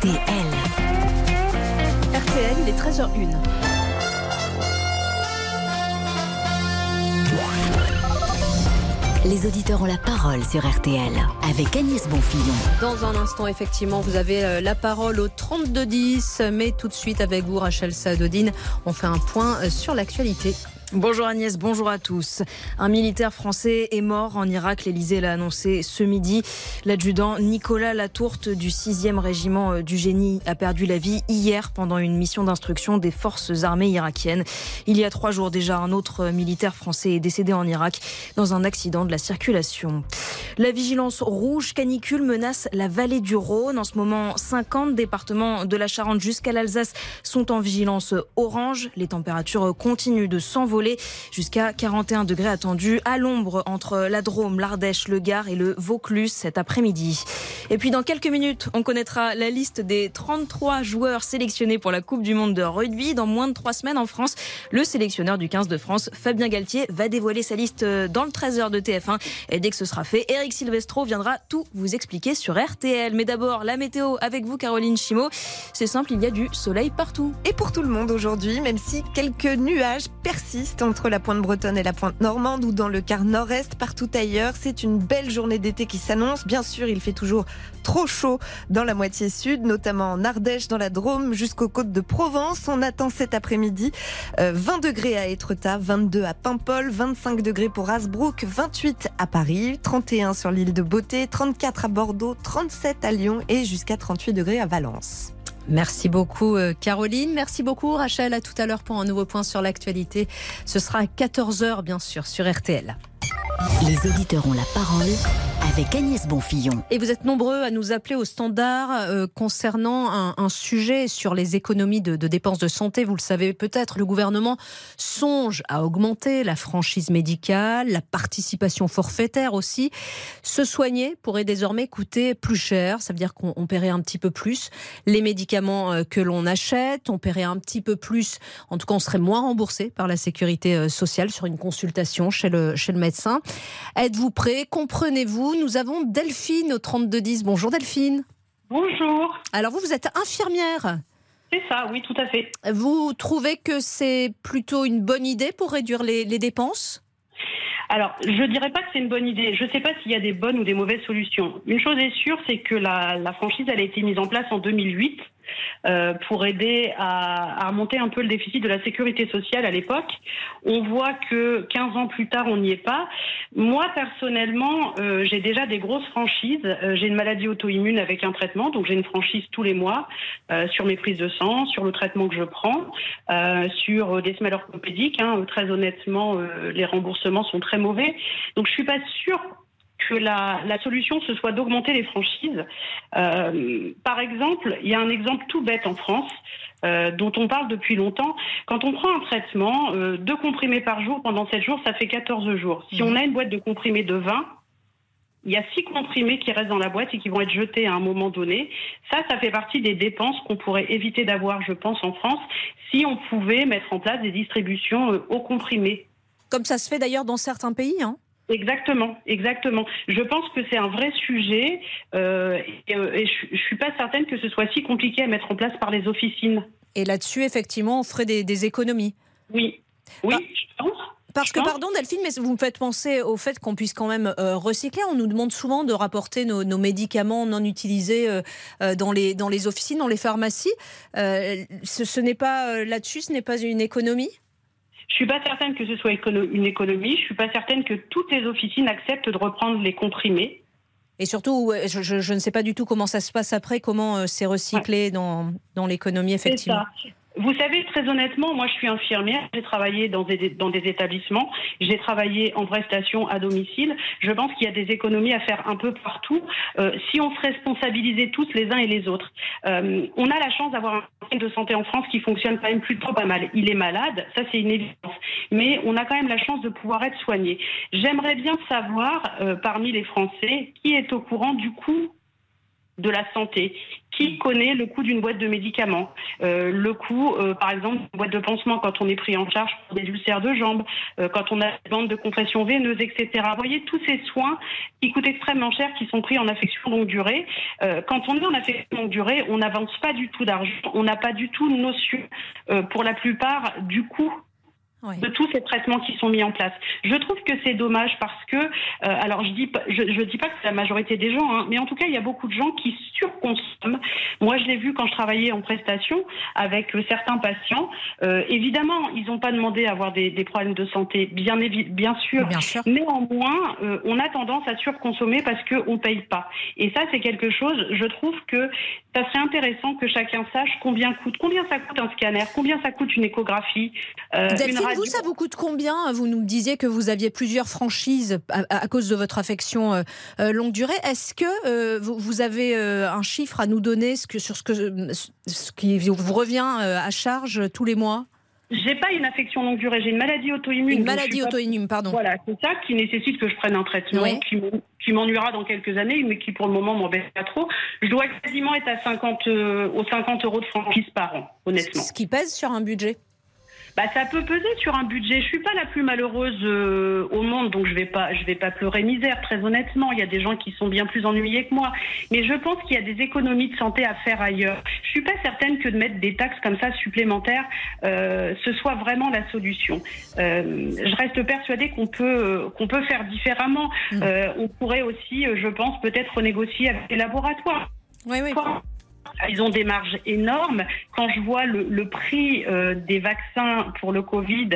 RTL. RTL, il est 13h01. Les auditeurs ont la parole sur RTL avec Agnès Bonfillon. Dans un instant, effectivement, vous avez euh, la parole au 32-10. Mais tout de suite, avec vous, Rachel Sadodine, on fait un point euh, sur l'actualité. Bonjour Agnès, bonjour à tous. Un militaire français est mort en Irak, l'Elysée l'a annoncé ce midi. L'adjudant Nicolas Latourte du 6e régiment euh, du génie a perdu la vie hier pendant une mission d'instruction des forces armées irakiennes. Il y a trois jours déjà, un autre militaire français est décédé en Irak dans un accident de la circulation. La vigilance rouge canicule menace la vallée du Rhône. En ce moment, 50 départements de la Charente jusqu'à l'Alsace sont en vigilance orange. Les températures continuent de s'envoler jusqu'à 41 degrés attendus à l'ombre entre la Drôme, l'Ardèche, le Gard et le Vaucluse cet après-midi. Et puis dans quelques minutes, on connaîtra la liste des 33 joueurs sélectionnés pour la Coupe du Monde de rugby. Dans moins de trois semaines en France, le sélectionneur du 15 de France, Fabien Galtier, va dévoiler sa liste dans le 13h de TF1. Et dès que ce sera fait, Eric Silvestro viendra tout vous expliquer sur RTL. Mais d'abord, la météo avec vous, Caroline Chimo. C'est simple, il y a du soleil partout. Et pour tout le monde aujourd'hui, même si quelques nuages persistent entre la pointe bretonne et la pointe normande ou dans le quart nord-est, partout ailleurs, c'est une belle journée d'été qui s'annonce. Bien sûr, il fait toujours trop chaud dans la moitié sud, notamment en Ardèche, dans la Drôme, jusqu'aux côtes de Provence. On attend cet après-midi 20 euh, degrés à Étretat, 22 à Paimpol, 25 degrés pour Hasbrook, 28 à Paris, 31 sur l'île de Beauté, 34 à Bordeaux, 37 à Lyon et jusqu'à 38 degrés à Valence. Merci beaucoup euh, Caroline, merci beaucoup Rachel, à tout à l'heure pour un nouveau point sur l'actualité. Ce sera à 14h bien sûr sur RTL. Les auditeurs ont la parole avec Agnès Bonfillon. Et vous êtes nombreux à nous appeler au standard euh, concernant un, sujet sur les économies de, dépenses de santé. Vous le savez peut-être, le gouvernement songe à augmenter la franchise médicale, la participation forfaitaire aussi. Se soigner pourrait désormais coûter plus cher. Ça veut dire qu'on paierait un petit peu plus les médicaments euh, que l'on achète. On paierait un petit peu plus, en tout cas on serait moins remboursé par la sécurité euh, sociale sur une consultation chez le, chez le médecin. Êtes-vous prêt? Comprenez-vous? Nous avons Delphine au 3210. Bonjour Delphine. Bonjour. Alors vous, vous êtes infirmière c'est ça, oui, tout à fait. Vous trouvez que c'est plutôt une bonne idée pour réduire les, dépenses? Alors, je ne dirais pas que c'est une bonne idée. Je ne sais pas s'il y a des bonnes ou des mauvaises solutions. Une chose est sûre, c'est que la, franchise, a été mise en place en 2008 euh, pour aider à, à, remonter un peu le déficit de la sécurité sociale à l'époque. On voit que 15 ans plus tard, on n'y est pas. Moi, personnellement, euh, j'ai déjà des grosses franchises. Euh, j'ai une maladie auto-immune avec un traitement, donc j'ai une franchise tous les mois sur mes prises de sang, sur le traitement que je prends, sur des semelles orthopédiques. Hein. Très honnêtement, les remboursements sont très mauvais. Donc je suis pas sûre que la, solution ce soit d'augmenter les franchises. Euh, par exemple, il y a un exemple tout bête en France. Euh, dont on parle depuis longtemps. Quand on prend un traitement, euh, deux comprimés par jour pendant 7 jours, ça fait 14 jours. Si on a une boîte de comprimés de 20, il y a 6 comprimés qui restent dans la boîte et qui vont être jetés à un moment donné. Ça, ça fait partie des dépenses qu'on pourrait éviter d'avoir, je pense, en France, si on pouvait mettre en place des distributions aux comprimés. Comme ça se fait d'ailleurs dans certains pays. Hein Exactement, exactement. Je pense que c'est un vrai sujet euh, et, euh, je, ne suis pas certaine que ce soit si compliqué à mettre en place par les officines. Et là-dessus, effectivement, on ferait des, économies. Oui, oui, je pense. Parce que, pardon Delphine, mais vous me faites penser au fait qu'on puisse quand même euh, recycler. On nous demande souvent de rapporter nos, médicaments non utilisés dans, les, dans les officines, dans les pharmacies. ce n'est pas là-dessus, ce n'est pas une économie? Je suis pas certaine que ce soit une économie. Je suis pas certaine que toutes les officines acceptent de reprendre les comprimés. Et surtout, je, ne sais pas du tout comment ça se passe après, comment euh, c'est recyclé dans, dans l'économie, effectivement. Vous savez, très honnêtement, moi je suis infirmière, j'ai travaillé dans des, dans des établissements, j'ai travaillé en prestation à domicile. Je pense qu'il y a des économies à faire un peu partout euh, si on se responsabilisait tous les uns et les autres. Euh, on a la chance d'avoir un système de santé en France qui fonctionne quand même plutôt pas mal. Il est malade, ça c'est une évidence, mais on a quand même la chance de pouvoir être soigné. J'aimerais bien savoir, euh, parmi les Français, qui est au courant du coût de la santé qui connaît le coût d'une boîte de médicaments, euh, le coût, euh, par exemple, d'une boîte de pansement quand on est pris en charge pour des ulcères de jambes, euh, quand on a des bandes de compression veineuse, etc. Vous voyez, tous ces soins qui coûtent extrêmement cher, qui sont pris en affection longue durée. quand on est en affection longue durée, on n'avance pas du tout d'argent, on n'a pas du tout notion, pour la plupart, du coût de tous ces traitements qui sont mis en place. Je trouve que c'est dommage parce que, euh, alors je dis, je, je dis pas que c'est la majorité des gens, hein, mais en tout cas il y a beaucoup de gens qui surconsomment. Moi je l'ai vu quand je travaillais en prestation avec euh, certains patients. Euh, évidemment, ils n'ont pas demandé à avoir des, des, problèmes de santé, bien, bien sûr. Bien sûr. Néanmoins, euh, on a tendance à surconsommer parce qu'on ne paye pas. Et ça c'est quelque chose. Je trouve que ça serait intéressant que chacun sache combien coûte, combien ça coûte un scanner, combien ça coûte une échographie. une vous, ça vous coûte combien Vous nous disiez que vous aviez plusieurs franchises à, cause de votre affection euh, euh, longue durée. Est-ce que euh, vous, avez un chiffre à nous donner sur ce, que, ce qui vous revient à charge tous les mois? J'ai pas une affection longue durée, j'ai une maladie auto-immune. Une maladie auto-immune, pardon. Voilà, c'est ça qui nécessite que je prenne un traitement qui m'ennuiera dans quelques années, mais qui pour le moment m'embête pas trop. Je dois quasiment être à 50, aux 50 euros de franchise par an, honnêtement. Ce qui pèse sur un budget bah, ça peut peser sur un budget. Je suis pas la plus malheureuse euh, au monde, donc je vais pas, je vais pas pleurer misère. Très honnêtement, il y a des gens qui sont bien plus ennuyés que moi. Mais je pense qu'il y a des économies de santé à faire ailleurs. Je suis pas certaine que de mettre des taxes comme ça supplémentaires, euh, ce soit vraiment la solution. Euh, je reste persuadée qu'on peut, qu'on peut faire différemment. Mmh. on pourrait aussi, je pense, peut-être renégocier avec les laboratoires. Oui, oui. Ils ont des marges énormes. Quand je vois le, le prix euh, des vaccins pour le Covid,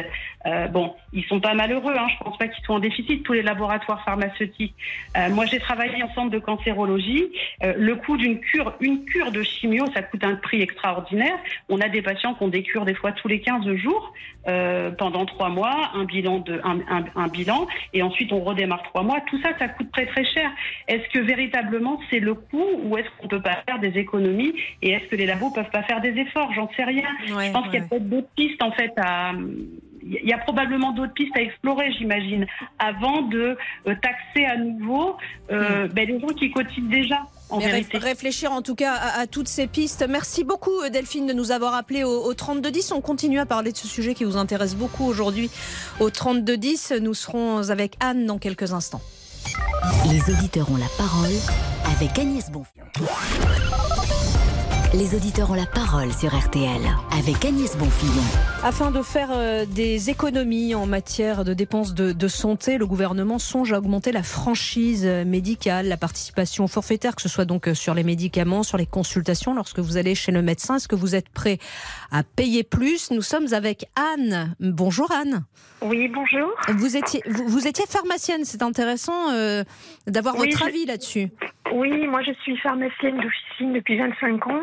euh, bon, ils sont pas malheureux. Hein, je pense pas qu'ils soient en déficit tous les laboratoires pharmaceutiques. Euh, moi, j'ai travaillé en centre de cancérologie. Euh, le coût d'une cure, une cure de chimio, ça coûte un prix extraordinaire. On a des patients qui ont des cures des fois tous les 15 jours euh, pendant trois mois, un bilan de un, un, un, bilan, et ensuite on redémarre trois mois. Tout ça, ça coûte très très cher. Est-ce que véritablement c'est le coût ou est-ce qu'on peut pas faire des économies et est-ce que les labos peuvent pas faire des efforts? J'en sais rien. je pense qu'il y a peut-être d'autres pistes en fait à il y a probablement d'autres pistes à explorer, j'imagine, avant de euh, taxer à nouveau euh, hmm. ben, les gens qui cotisent déjà. En vérité. Réfléchir en tout cas à, toutes ces pistes. Merci beaucoup Delphine de nous avoir appelé au, au 3210. On continue à parler de ce sujet qui vous intéresse beaucoup aujourd'hui au 3210. Nous serons avec Anne dans quelques instants. Les auditeurs ont la parole avec Agnès Bonfillon. Les auditeurs ont la parole sur RTL avec Agnès Bonfillon. Afin de faire euh, des économies en matière de dépenses de, santé, le gouvernement songe à augmenter la franchise médicale, la participation forfaitaire, que ce soit donc sur les médicaments, sur les consultations lorsque vous allez chez le médecin. Est-ce que vous êtes prêt à payer plus? Nous sommes avec Anne. Bonjour Anne. Oui, bonjour. Vous étiez, vous, étiez pharmacienne, c'est intéressant euh, d'avoir votre avis là-dessus. Oui, moi je suis pharmacienne d'officine depuis 25 ans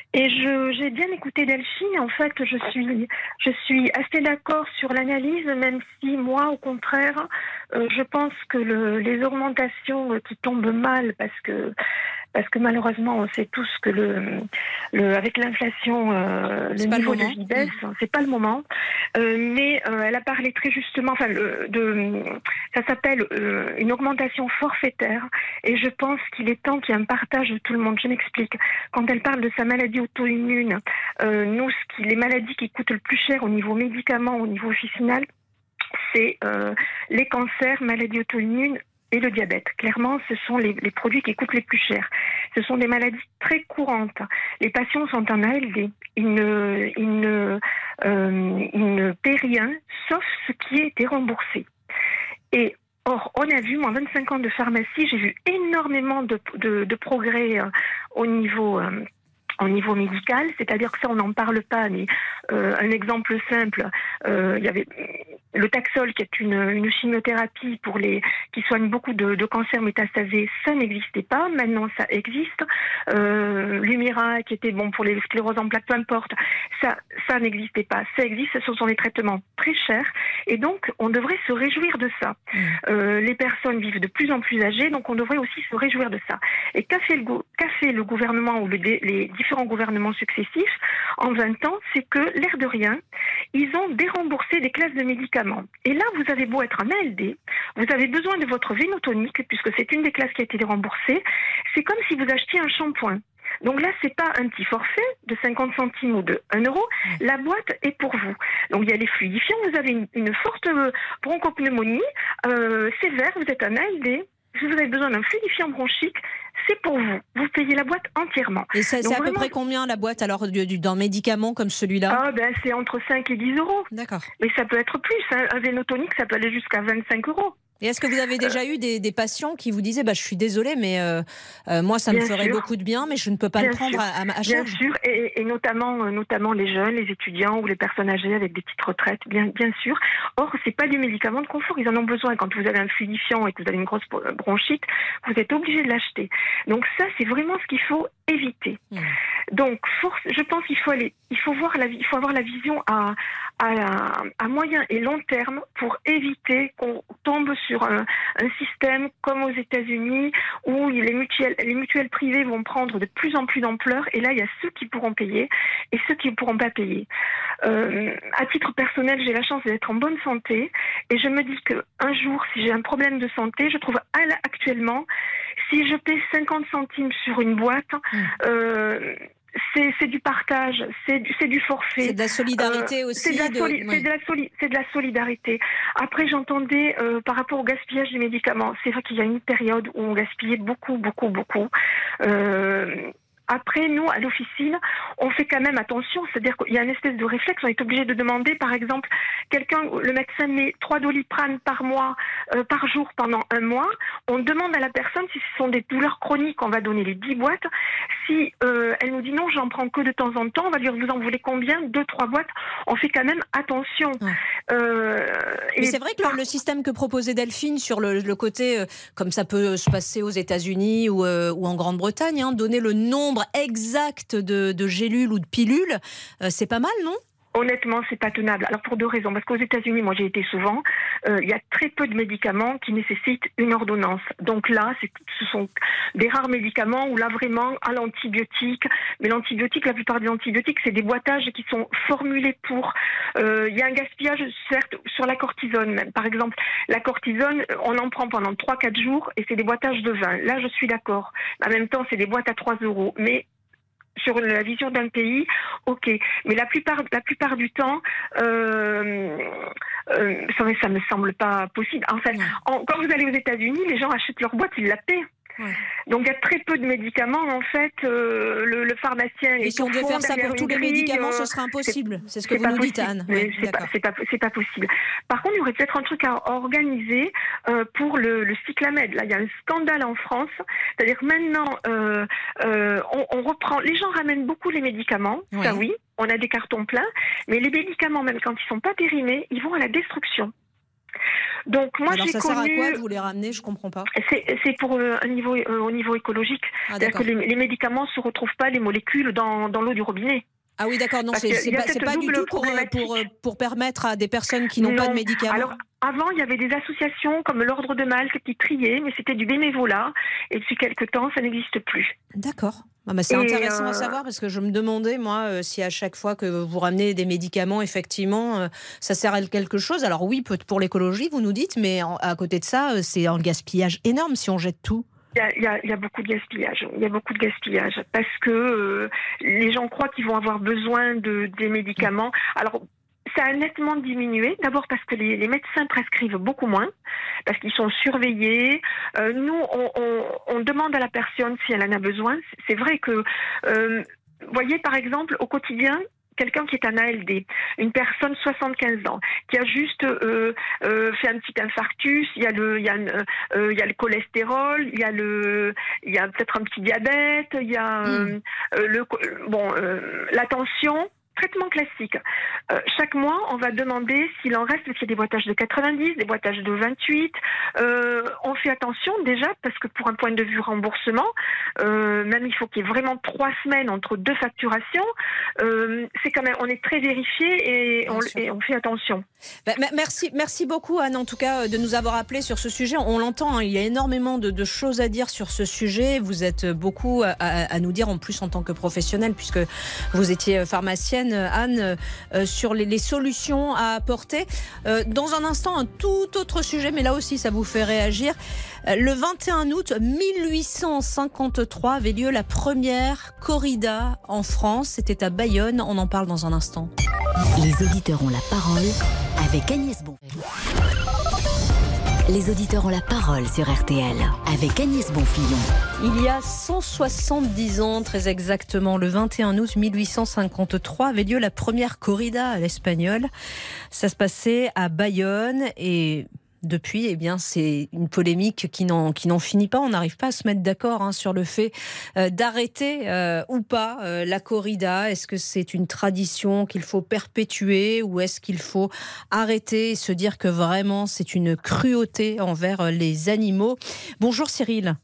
et j'ai bien écouté Delphine. En fait, je suis, je suis assez d'accord sur l'analyse, même si moi, au contraire, euh, je pense que le, les augmentations qui tombent mal parce que parce que malheureusement, on sait tous que le, le avec l'inflation, euh, le niveau de vie baisse. C'est pas le moment. Euh, mais euh, elle a parlé très justement, enfin, de, ça s'appelle une augmentation forfaitaire. Et je pense qu'il est temps qu'il y ait un partage de tout le monde. Je m'explique. Quand elle parle de sa maladie auto-immune, euh, nous, les maladies qui coûtent le plus cher au niveau médicament, au niveau officinal, c'est euh, les cancers, maladies auto-immunes et le diabète. Clairement, ce sont les, produits qui coûtent les plus chers. Ce sont des maladies très courantes. Les patients sont en ALD. Ils ne, ils ne, euh, ils ne paient rien, sauf ce qui a été remboursé. Et Or, on a vu, moi, 25 ans de pharmacie, j'ai vu énormément de, de, progrès au niveau au niveau médical, c'est-à-dire que ça on n'en parle pas, mais euh, un exemple simple, euh, il y avait le Taxol qui est une, une, chimiothérapie pour les qui soigne beaucoup de, de cancers métastasés, ça n'existait pas, maintenant ça existe. Euh, Lumira qui était bon pour les scléroses en plaques, peu importe, ça ça n'existait pas, ça existe, ce sont des traitements très chers et donc on devrait se réjouir de ça. Mmh. Euh, les personnes vivent de plus en plus âgées, donc on devrait aussi se réjouir de ça. Et qu'a fait le, qu'a fait le gouvernement ou le, les différents différents gouvernements successifs en 20 ans, c'est que, l'air de rien, ils ont déremboursé des classes de médicaments. Et là, vous avez beau être un ALD, vous avez besoin de votre vénotonique, puisque c'est une des classes qui a été déremboursée, c'est comme si vous achetiez un shampoing. Donc là, c'est pas un petit forfait de 50 centimes ou de 1 euro. La boîte est pour vous. Donc il y a les fluidifiants. Vous avez une, une forte bronchopneumonie euh, sévère. Vous êtes un ALD. Si vous avez besoin d'un fluidifiant bronchique, c'est pour vous. Vous payez la boîte entièrement. Et c'est à peu près combien la boîte alors du- du- d'un médicament comme celui-là? Ah ben c'est entre 5 et 10 euros. D'accord. Mais ça peut être plus. hein. Un vénotonique, ça peut aller jusqu'à 25 euros. Et est-ce que vous avez déjà eu des, des patients qui vous disaient bah, Je suis désolée, mais euh, euh, moi, ça me Bien ferait sûr. beaucoup de bien, mais je ne peux pas le prendre sûr. à, ma- à Bien charge? sûr, et, et notamment, euh, notamment les jeunes, les étudiants ou les personnes âgées avec des petites retraites, bien, bien sûr. Or, c'est pas du médicament de confort, ils en ont besoin. Quand vous avez un fluidifiant et que vous avez une grosse bro- bronchite, vous êtes obligé de l'acheter. Donc ça, c'est vraiment ce qu'il faut éviter. Mmh. Donc, force, je pense qu'il faut aller, il faut voir la, il faut avoir la vision à, à, à moyen et long terme pour éviter qu'on tombe sur un, un système comme aux États-Unis où les mutuelles, les mutuelles privées vont prendre de plus en plus d'ampleur et là il y a ceux qui pourront payer et ceux qui ne pourront pas payer. Euh, à titre personnel, j'ai la chance d'être en bonne santé et je me dis que un jour, si j'ai un problème de santé, je trouve actuellement, si je paie 50 centimes sur une boîte, euh, c'est c'est du partage, c'est du, c'est du forfait. C'est de la solidarité Euh, aussi. C'est de, soli- oui. de la solidarité. Après, j'entendais euh, par rapport au gaspillage des médicaments. C'est vrai qu'il y a une période où on gaspillait beaucoup, beaucoup, beaucoup. Euh, après, nous, à l'officine, on fait quand même attention. C'est-à-dire qu'il y a une espèce de réflexe. On est obligé de demander, par exemple, quelqu'un, le médecin met 3 doliprane par mois, euh, par jour pendant un mois. On demande à la personne si ce sont des douleurs chroniques. On va donner les 10 boîtes. Si euh, elle nous dit non, j'en prends que de temps en temps, on va dire vous en voulez combien? Deux, trois boîtes. On fait quand même attention. Ouais. Euh, Mais c'est vrai que par- le, système que proposait Delphine sur le, le côté, comme ça peut se passer aux États-Unis ou, ou en Grande-Bretagne, hein, donner le nombre exact de, gélules ou de pilules, euh, c'est pas mal, non? Honnêtement, c'est pas tenable. Alors pour deux raisons. Parce qu'aux États-Unis, moi j'ai été souvent, euh, il y a très peu de médicaments qui nécessitent une ordonnance. Donc là, ce sont des rares médicaments où là vraiment à l'antibiotique. Mais l'antibiotique, la plupart des antibiotiques, c'est des boîtages qui sont formulés pour. euh, Il y a un gaspillage certes sur la cortisone. Par exemple, la cortisone, on en prend pendant 3-4 jours et c'est des boîtages de 20. Là, je suis d'accord. En même temps, c'est des boîtes à 3 euros. Mais sur la vision d'un pays, ok. Mais la plupart, la plupart du temps, euh, euh, ça, ça me semble pas possible. En fait, en- quand vous allez aux États-Unis, les gens achètent leur boîte, ils la paient. Ouais. Donc il y a très peu de médicaments. En fait, euh, le, le pharmacien Et est si on devait faire ça pour tous les grille, médicaments, euh, ce serait impossible. C'est ce que vous nous dites. Anne. Oui, c'est pas, pas, c'est pas possible. Par contre, il y aurait peut-être un truc à organiser euh, pour le, le cyclamède. Là, il y a un scandale en France. C'est-à-dire maintenant, euh, euh, on, on reprend. Les gens ramènent beaucoup les médicaments. Ça, oui. On a des cartons pleins. Mais les médicaments, même quand ils sont pas périmés, ils vont à la destruction. Donc moi, j'ai ça sert à connu. quoi de vous les ramener? Je comprends pas. C'est pour euh, un niveau, euh, au niveau écologique. Ah C'est-à-dire que les, les médicaments ne se retrouvent pas, les molécules, dans, dans l'eau du robinet. Ah oui, d'accord. Non, c'est pas, du tout pour, euh, pour, euh, pour permettre à des personnes qui n'ont pas de médicaments. Alors, avant, il y avait des associations comme l'Ordre de Malte qui triaient, mais c'était du bénévolat. Et depuis quelque temps, ça n'existe plus. D'accord. Ah bah, c'est intéressant à euh, savoir parce que je me demandais, moi, si à chaque fois que vous ramenez des médicaments, effectivement, ça sert à quelque chose. Alors oui, pour l'écologie, vous nous dites, mais à côté de ça, c'est un gaspillage énorme si on jette tout. Il y, y y a beaucoup de gaspillage. Il y a beaucoup de gaspillage parce que euh, les gens croient qu'ils vont avoir besoin de des médicaments. Alors ça a nettement diminué. D'abord parce que les, les médecins prescrivent beaucoup moins, parce qu'ils sont surveillés. Euh, nous, on, on- on demande à la personne si elle en a besoin. C'est vrai que, euh, voyez par exemple au quotidien. Quelqu'un qui est un ALD, une personne 75 ans, qui a juste euh, euh, fait un petit infarctus, il y a le, il y a, euh, il y a le cholestérol, il y a le, il y a peut-être un petit diabète, il y a euh, le, bon, la tension. Traitement classique. Euh, chaque mois, on va demander s'il en reste, s'il y a des boîtages de 90, des boîtages de 28. Euh, on fait attention déjà parce que pour un point de vue remboursement, euh, même il faut qu'il y ait vraiment trois semaines entre deux facturations. C'est quand même, on est très vérifié et on, sûr. et on fait attention. Bah, me- merci, merci beaucoup Anne, en tout cas, de nous avoir appelé sur ce sujet. On l'entend, hein, il y a énormément de, de choses à dire sur ce sujet. Vous êtes beaucoup à, à- à nous dire, en plus en tant que professionnelle, puisque vous étiez pharmacienne. Anne, sur les, solutions à apporter. dans un instant, un tout autre sujet, mais là aussi, ça vous fait réagir. Le 21 août 1853 avait lieu la première corrida en France. C'était à Bayonne. On en parle dans un instant. Les auditeurs ont la parole avec Agnès Bonfillon. Les auditeurs ont la parole sur RTL avec Agnès Bonfillon. Il y a 170 ans, très exactement, le 21 août 1853, avait lieu la première corrida à l'espagnol. Ça se passait à Bayonne et depuis, eh bien, c'est une polémique qui n'en finit pas. On n'arrive pas à se mettre d'accord hein, sur le fait euh, d'arrêter euh, ou pas euh, la corrida. Est-ce que c'est une tradition qu'il faut perpétuer ou est-ce qu'il faut arrêter et se dire que vraiment c'est une cruauté envers les animaux? Bonjour Cyril.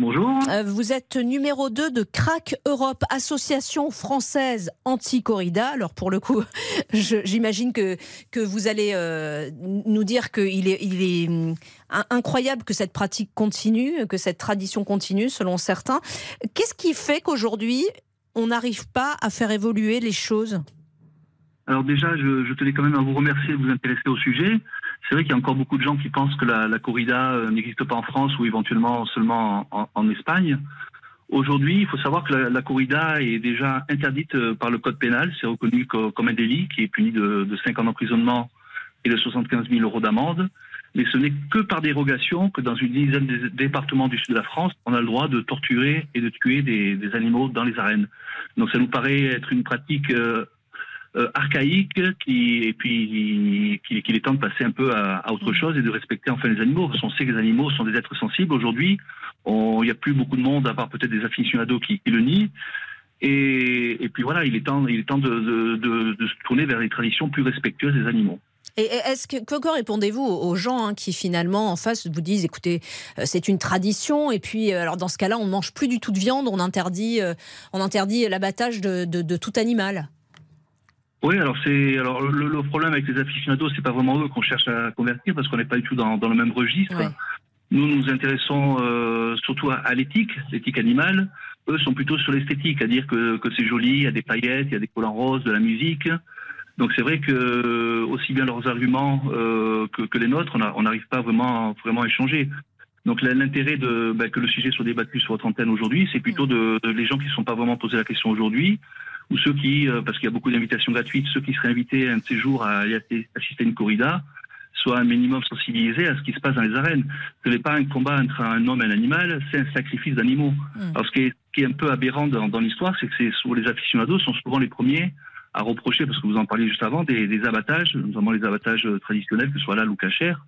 Bonjour. Euh, vous êtes numéro 2 de CRAC Europe, association française anti-corrida. Alors pour le coup, j'imagine que, que vous allez euh, nous dire qu'il est, il est hum, incroyable que cette pratique continue, que cette tradition continue selon certains. Qu'est-ce qui fait qu'aujourd'hui, on n'arrive pas à faire évoluer les choses? Alors déjà, je, je, tenais quand même à vous remercier de vous intéresser au sujet. C'est vrai qu'il y a encore beaucoup de gens qui pensent que la, corrida euh, n'existe pas en France ou éventuellement seulement en, Espagne. Aujourd'hui, il faut savoir que la, corrida est déjà interdite euh, par le code pénal. C'est reconnu comme un délit qui est puni de, de 5 ans d'emprisonnement et de 75 000 euros d'amende. Mais ce n'est que par dérogation que dans une dizaine de départements du sud de la France, on a le droit de torturer et de tuer des, des animaux dans les arènes. Donc ça nous paraît être une pratique euh, archaïque qui, et puis qu'il est temps de passer un peu à, autre chose et de respecter enfin les animaux. Parce qu'on sait que les animaux sont des êtres sensibles. Aujourd'hui, il n'y a plus beaucoup de monde, à part peut-être des aficionados qui, qui le nient. Et, et, puis voilà, il est temps, il est temps de, de, de, de, se tourner vers les traditions plus respectueuses des animaux. Et est-ce que, que répondez-vous aux gens hein, qui finalement en face vous disent, écoutez, euh, c'est une tradition, et puis euh, alors dans ce cas-là, on mange plus du tout de viande, on interdit, on interdit l'abattage de, de tout animal? Oui, alors c'est alors le, problème avec les aficionados, c'est pas vraiment eux qu'on cherche à convertir parce qu'on n'est pas du tout dans, dans le même registre. Nous nous intéressons euh, surtout à, l'éthique, l'éthique animale. Eux sont plutôt sur l'esthétique, à dire que, que c'est joli, il y a des paillettes, il y a des collants roses, de la musique. Donc c'est vrai que aussi bien leurs arguments euh, que, que, les nôtres, on n'arrive pas vraiment vraiment à échanger. Donc l'intérêt de bah, que le sujet soit débattu sur votre antenne aujourd'hui, c'est plutôt de, de, les gens qui ne sont pas vraiment posé la question aujourd'hui, ou ceux qui, euh, parce qu'il y a beaucoup d'invitations gratuites, ceux qui seraient invités un de ces jours à assister à une corrida, soient un minimum sensibilisés à ce qui se passe dans les arènes. Ce n'est pas un combat entre un homme et un animal, c'est un sacrifice d'animaux. Mmh. Alors ce qui, est, qui est, un peu aberrant dans, dans l'histoire, c'est que c'est les aficionados sont souvent les premiers à reprocher, parce que vous en parliez juste avant, des, des abattages, notamment les abattages traditionnels, que ce soit là ou cachère.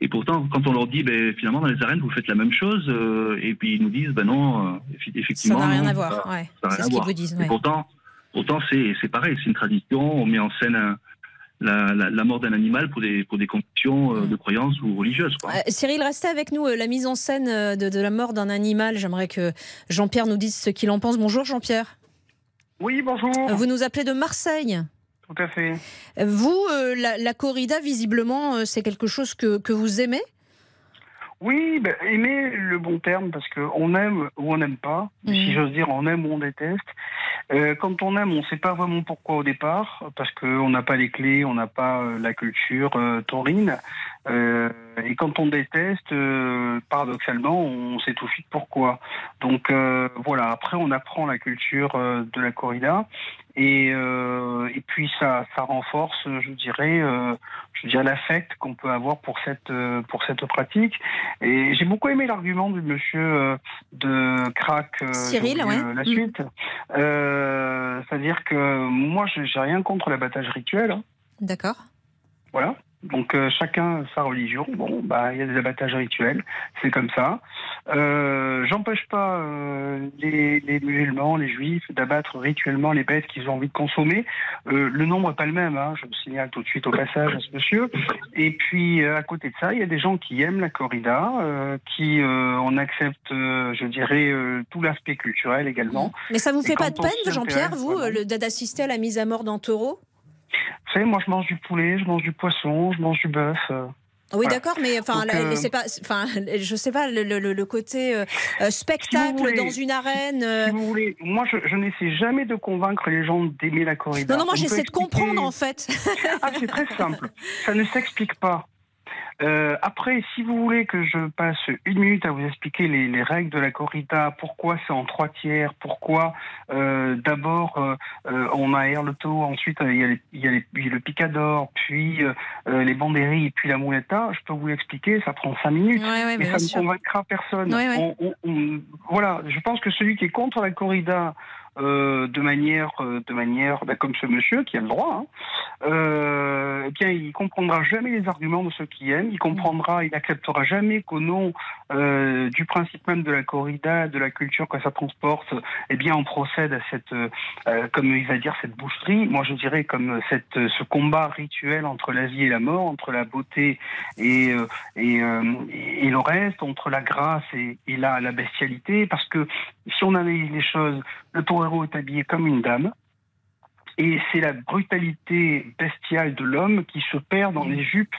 Et pourtant, quand on leur dit, ben, finalement, dans les arènes, vous faites la même chose, euh, et puis ils nous disent, ben non, euh, effectivement. Ça n'a rien à voir, ouais. C'est ce qu'ils vous disent. Ouais. Et pourtant, Autant c'est pareil, c'est une tradition, on met en scène la, la, la, mort d'un animal pour des, pour des convictions euh, de croyance ou religieuses. Quoi. Euh, Cyril, restez avec nous. Euh, la mise en scène de, de la mort d'un animal, j'aimerais que Jean-Pierre nous dise ce qu'il en pense. Bonjour Jean-Pierre. Oui, bonjour. Vous nous appelez de Marseille. Tout à fait. Vous, la, la, corrida, visiblement, c'est quelque chose que, que vous aimez oui, ben, aimer le bon terme parce qu'on aime ou on n'aime pas. Mmh. Si j'ose dire, on aime ou on déteste. Euh, quand on aime, on ne sait pas vraiment pourquoi au départ, parce qu'on n'a pas les clés, on n'a pas euh, la culture euh, taurine. Euh, et quand on déteste, euh, paradoxalement, on sait tout de suite pourquoi. Donc euh, voilà, après on apprend la culture de la corrida et, et puis ça, ça renforce, je dirais, je dirais l'affect qu'on peut avoir pour cette pour cette pratique. Et j'ai beaucoup aimé l'argument du monsieur de Crac. Cyril, ouais. La suite, c'est-à-dire que moi, j'ai rien contre l'abattage rituel. Hein. D'accord. Voilà. Donc euh, chacun sa religion. Bon, bah il y a des abattages rituels, c'est comme ça. Euh, J'empêche pas euh, les, les, musulmans, les juifs d'abattre rituellement les bêtes qu'ils ont envie de consommer. Euh, le nombre n'est pas le même, hein, je me signale tout de suite au passage à ce monsieur. Et puis euh, à côté de ça, il y a des gens qui aiment la corrida, euh, qui on accepte, je dirais, tout l'aspect culturel également. Mais ça vous fait pas de peine, Jean-Pierre, vous, d'assister à la mise à mort d'un taureau? Vous savez, moi, je mange du poulet, je mange du poisson, je mange du bœuf. Euh. Oui, d'accord, mais enfin, pas, enfin, je sais pas, le, côté spectacle dans une arène. Si vous voulez, moi, je, n'essaie jamais de convaincre les gens d'aimer la corrida. Non, non, moi, j'essaie de comprendre en fait. ah, c'est très simple. Ça ne s'explique pas. Euh, après, si vous voulez que je passe une minute à vous expliquer les, règles de la corrida, pourquoi c'est en trois tiers, pourquoi euh, d'abord euh, on aère le taux, ensuite il y a, il y a, le picador, puis les banderies, puis la mouletta, je peux vous l'expliquer, ça prend cinq minutes, mais ça ne convaincra personne. voilà, je pense que celui qui est contre la corrida, euh, de manière, euh, de manière bah, comme ce monsieur qui a le droit, hein, euh, eh bien, il comprendra jamais les arguments de ceux qui aiment, il comprendra, il n'acceptera jamais qu'au nom euh, du principe même de la corrida, de la culture que ça transporte, eh bien, on procède à cette, comme il va dire, cette boucherie. Moi, je dirais comme cette, ce combat rituel entre la vie et la mort, entre la beauté et, et, et le reste, entre la grâce et, et la, la bestialité, parce que si on analyse les choses, le est habillé comme une dame. Et c'est la brutalité bestiale de l'homme qui se perd dans les jupes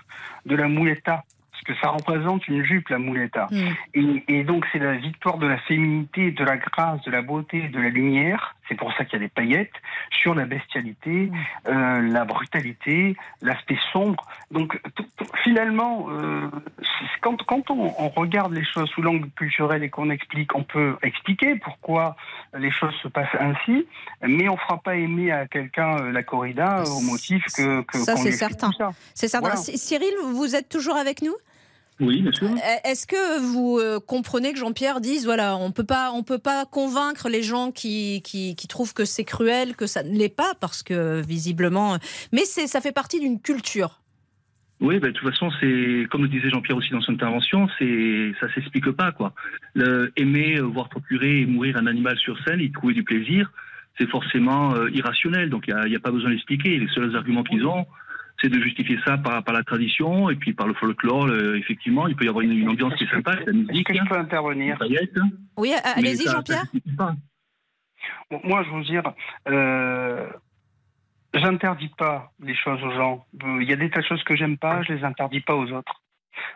de la muleta parce que ça représente une jupe, la muleta. Mm. Et, donc c'est la victoire de la féminité, de la grâce, de la beauté, de la lumière. C'est pour ça qu'il y a des paillettes sur la bestialité, euh, la brutalité, l'aspect sombre. Donc finalement, euh, quand, quand on, regarde les choses sous l'angle culturel et qu'on explique, on peut expliquer pourquoi les choses se passent ainsi, mais on ne fera pas aimer à quelqu'un euh, la corrida au motif que, que ça c'est certain. C'est certain. Cyril, vous êtes toujours avec nous? Oui, bien sûr. Euh, est-ce que vous euh, comprenez que Jean-Pierre dise voilà, on peut pas, on peut pas convaincre les gens qui, qui, trouvent que c'est cruel, que ça ne l'est pas, parce que visiblement, mais c'est, ça fait partie d'une culture. Oui, ben, de toute façon, c'est comme le disait Jean-Pierre aussi dans son intervention, c'est ça s'explique pas quoi. Le, aimer, euh, voir procurer et mourir un animal sur scène, y trouver du plaisir, c'est forcément irrationnel. Donc il n'y a, a, pas besoin d'expliquer. Les seuls arguments qu'ils ont, c'est de justifier ça par, par, la tradition et puis par le folklore. effectivement, il peut y avoir une, ambiance qui est sympa, la musique. Est-ce que je peux intervenir? Oui, allez-y, Jean-Pierre. moi, je veux dire, euh, j'interdis pas les choses aux gens. Il y a des tas de choses que j'aime pas, je les interdis pas aux autres.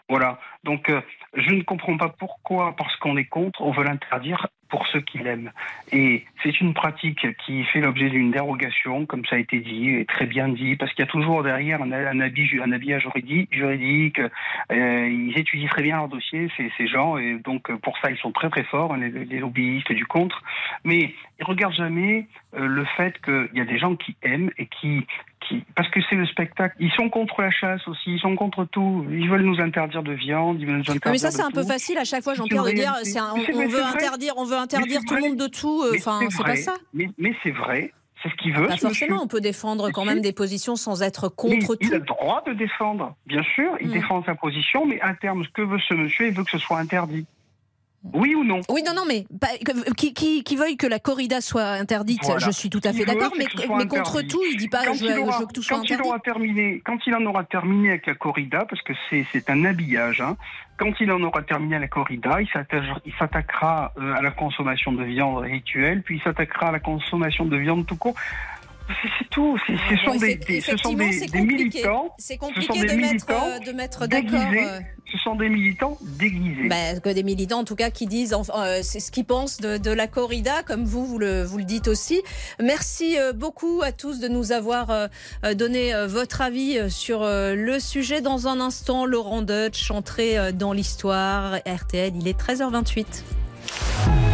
Voilà. Donc, euh, je ne comprends pas pourquoi, parce qu'on est contre, on veut l'interdire pour ceux qui l'aiment. Et c'est une pratique qui fait l'objet d'une dérogation, comme ça a été dit, et très bien dit, parce qu'il y a toujours derrière un, un, habillage juridique. euh, ils étudient très bien leur dossier, ces, gens, et donc pour ça, ils sont très très forts, les, les lobbyistes du contre. Mais ils regardent jamais euh, le fait qu'il y a des gens qui aiment et qui parce que c'est le spectacle. Ils sont contre la chasse aussi, ils sont contre tout. Ils veulent nous interdire de viande, ils veulent nous interdire. Mais ça, c'est un peu facile à chaque fois, Jean-Pierre, de dire on, veut interdire, on veut interdire tout le monde de tout. Euh, enfin, c'est pas ça. Mais, c'est vrai. C'est ce qu'il veut. Pas forcément, on peut défendre quand même des positions sans être contre tout. Il a le droit de défendre, bien sûr, il hmm. défend sa position, mais à terme, ce que veut ce monsieur, il veut que ce soit interdit. Oui ou non? Oui, non, non, mais qui, qui, veuille que la corrida soit interdite, je suis tout à fait d'accord, mais, mais contre tout, il dit pas je, veux que tout soit quand Il aura terminé, quand il en aura terminé avec la corrida, parce que c'est un habillage, hein, quand il en aura terminé la corrida, il s'attaquera euh, à la consommation de viande rituelle, puis il s'attaquera à la consommation de viande tout court. C'est tout. Ce sont, des, ce sont des, militants. C'est compliqué de, mettre, euh, de mettre d'accord. Euh. Ce sont des militants déguisés. Bah, que des militants, en tout cas, qui disent, euh, c'est ce qu'ils pensent de, la corrida, comme vous, vous le, vous le dites aussi. Merci beaucoup à tous de nous avoir donné votre avis sur le sujet. Dans un instant, Laurent Deutsch, entré dans l'histoire. RTL, il est 13h28.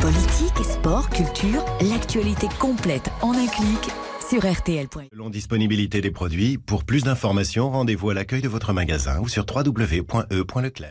Politique, sport, culture, l'actualité complète en un clic sur RTL. Selon disponibilité des produits, pour plus d'informations, rendez-vous à l'accueil de votre magasin ou sur www.e.leclerc.